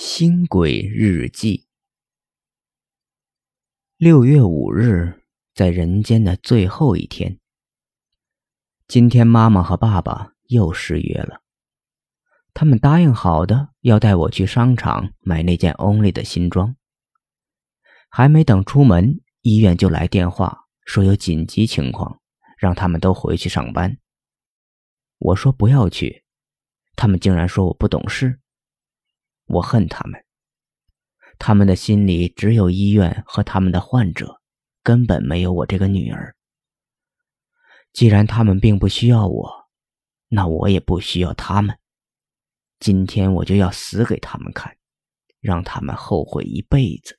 新鬼日记。六月五日，在人间的最后一天。今天，妈妈和爸爸又失约了。他们答应好的，要带我去商场买那件 Only 的新装。还没等出门，医院就来电话说有紧急情况，让他们都回去上班。我说不要去，他们竟然说我不懂事。我恨他们，他们的心里只有医院和他们的患者，根本没有我这个女儿。既然他们并不需要我，那我也不需要他们。今天我就要死给他们看，让他们后悔一辈子。